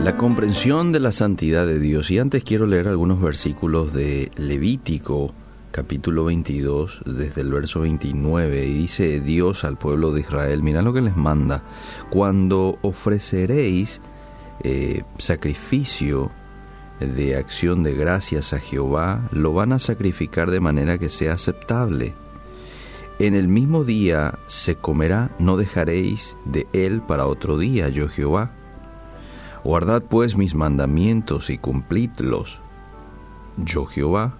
La comprensión de la santidad de Dios. Y antes quiero leer algunos versículos de Levítico, capítulo 22, desde el verso 29. Y dice Dios al pueblo de Israel, mira lo que les manda. Cuando ofreceréis eh, sacrificio de acción de gracias a Jehová, lo van a sacrificar de manera que sea aceptable. En el mismo día se comerá, no dejaréis de él para otro día, yo Jehová. Guardad pues mis mandamientos y cumplidlos, yo Jehová,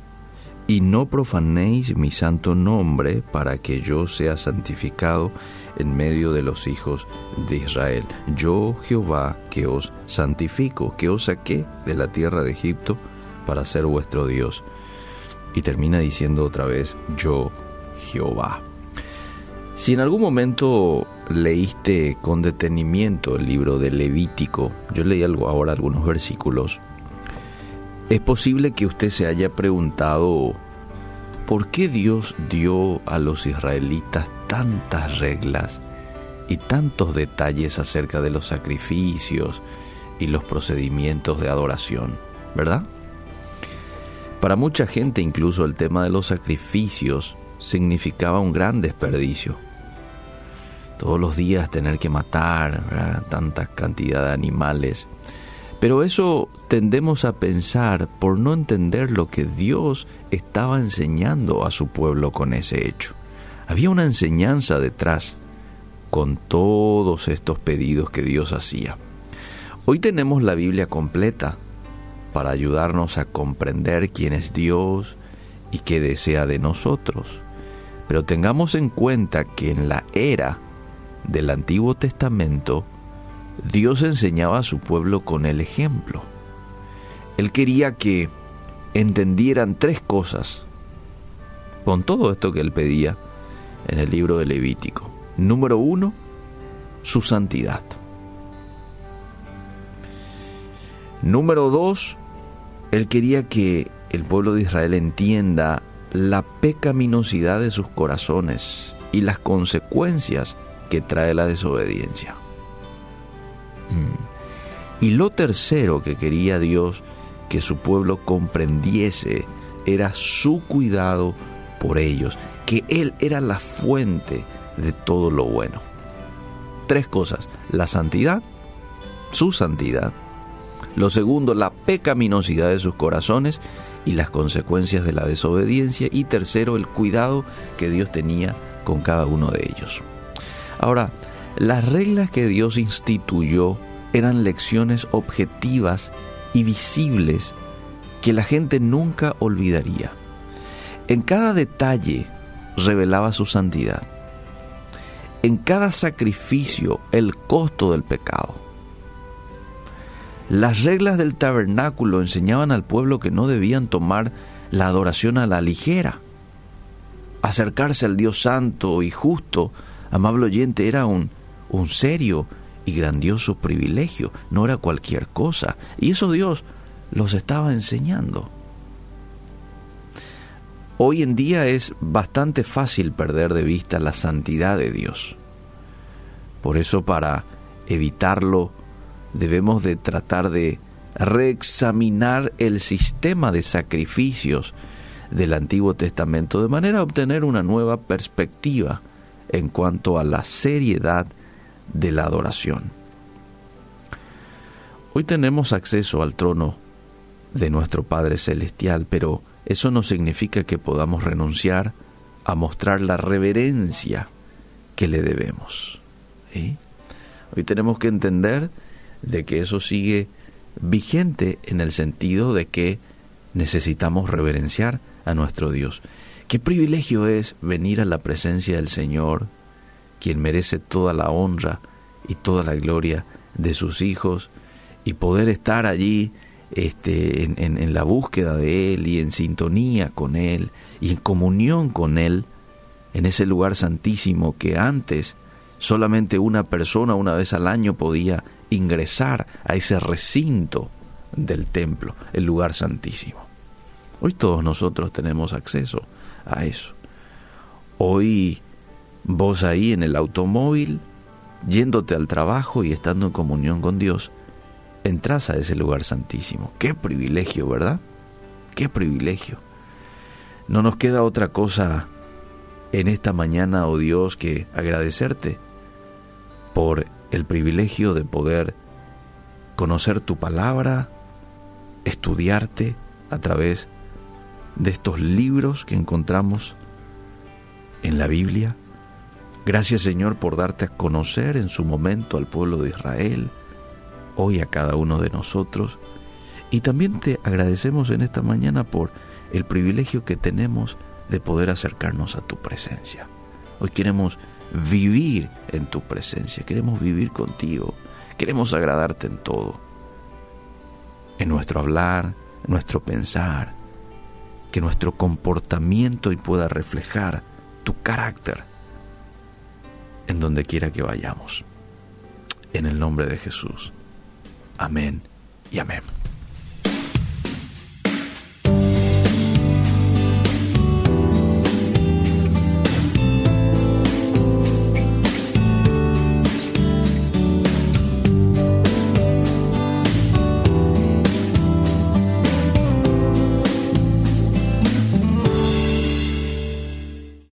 y no profanéis mi santo nombre para que yo sea santificado en medio de los hijos de Israel. Yo Jehová que os santifico, que os saqué de la tierra de Egipto para ser vuestro Dios. Y termina diciendo otra vez, yo Jehová. Si en algún momento leíste con detenimiento el libro de Levítico, yo leí algo ahora algunos versículos, es posible que usted se haya preguntado por qué Dios dio a los israelitas tantas reglas y tantos detalles acerca de los sacrificios y los procedimientos de adoración, ¿verdad? Para mucha gente incluso el tema de los sacrificios significaba un gran desperdicio todos los días tener que matar tanta cantidad de animales. Pero eso tendemos a pensar por no entender lo que Dios estaba enseñando a su pueblo con ese hecho. Había una enseñanza detrás con todos estos pedidos que Dios hacía. Hoy tenemos la Biblia completa para ayudarnos a comprender quién es Dios y qué desea de nosotros. Pero tengamos en cuenta que en la era del Antiguo Testamento, Dios enseñaba a su pueblo con el ejemplo. Él quería que entendieran tres cosas con todo esto que él pedía en el libro de Levítico. Número uno, su santidad. Número dos, él quería que el pueblo de Israel entienda la pecaminosidad de sus corazones y las consecuencias que trae la desobediencia. Mm. Y lo tercero que quería Dios que su pueblo comprendiese era su cuidado por ellos, que Él era la fuente de todo lo bueno. Tres cosas, la santidad, su santidad, lo segundo, la pecaminosidad de sus corazones y las consecuencias de la desobediencia, y tercero, el cuidado que Dios tenía con cada uno de ellos. Ahora, las reglas que Dios instituyó eran lecciones objetivas y visibles que la gente nunca olvidaría. En cada detalle revelaba su santidad. En cada sacrificio el costo del pecado. Las reglas del tabernáculo enseñaban al pueblo que no debían tomar la adoración a la ligera. Acercarse al Dios santo y justo amable oyente, era un, un serio y grandioso privilegio, no era cualquier cosa. Y eso Dios los estaba enseñando. Hoy en día es bastante fácil perder de vista la santidad de Dios. Por eso para evitarlo debemos de tratar de reexaminar el sistema de sacrificios del Antiguo Testamento de manera a obtener una nueva perspectiva en cuanto a la seriedad de la adoración. Hoy tenemos acceso al trono de nuestro Padre Celestial, pero eso no significa que podamos renunciar a mostrar la reverencia que le debemos. Hoy tenemos que entender de que eso sigue vigente en el sentido de que necesitamos reverenciar a nuestro Dios. Qué privilegio es venir a la presencia del Señor, quien merece toda la honra y toda la gloria de sus hijos, y poder estar allí este, en, en la búsqueda de Él y en sintonía con Él y en comunión con Él, en ese lugar santísimo que antes solamente una persona una vez al año podía ingresar a ese recinto del templo, el lugar santísimo. Hoy todos nosotros tenemos acceso a eso. Hoy vos ahí en el automóvil, yéndote al trabajo y estando en comunión con Dios, entras a ese lugar santísimo. Qué privilegio, ¿verdad? Qué privilegio. No nos queda otra cosa en esta mañana, oh Dios, que agradecerte por el privilegio de poder conocer tu palabra, estudiarte a través de estos libros que encontramos en la Biblia. Gracias Señor por darte a conocer en su momento al pueblo de Israel, hoy a cada uno de nosotros. Y también te agradecemos en esta mañana por el privilegio que tenemos de poder acercarnos a tu presencia. Hoy queremos vivir en tu presencia, queremos vivir contigo, queremos agradarte en todo, en nuestro hablar, en nuestro pensar, que nuestro comportamiento y pueda reflejar tu carácter en donde quiera que vayamos. En el nombre de Jesús. Amén y amén.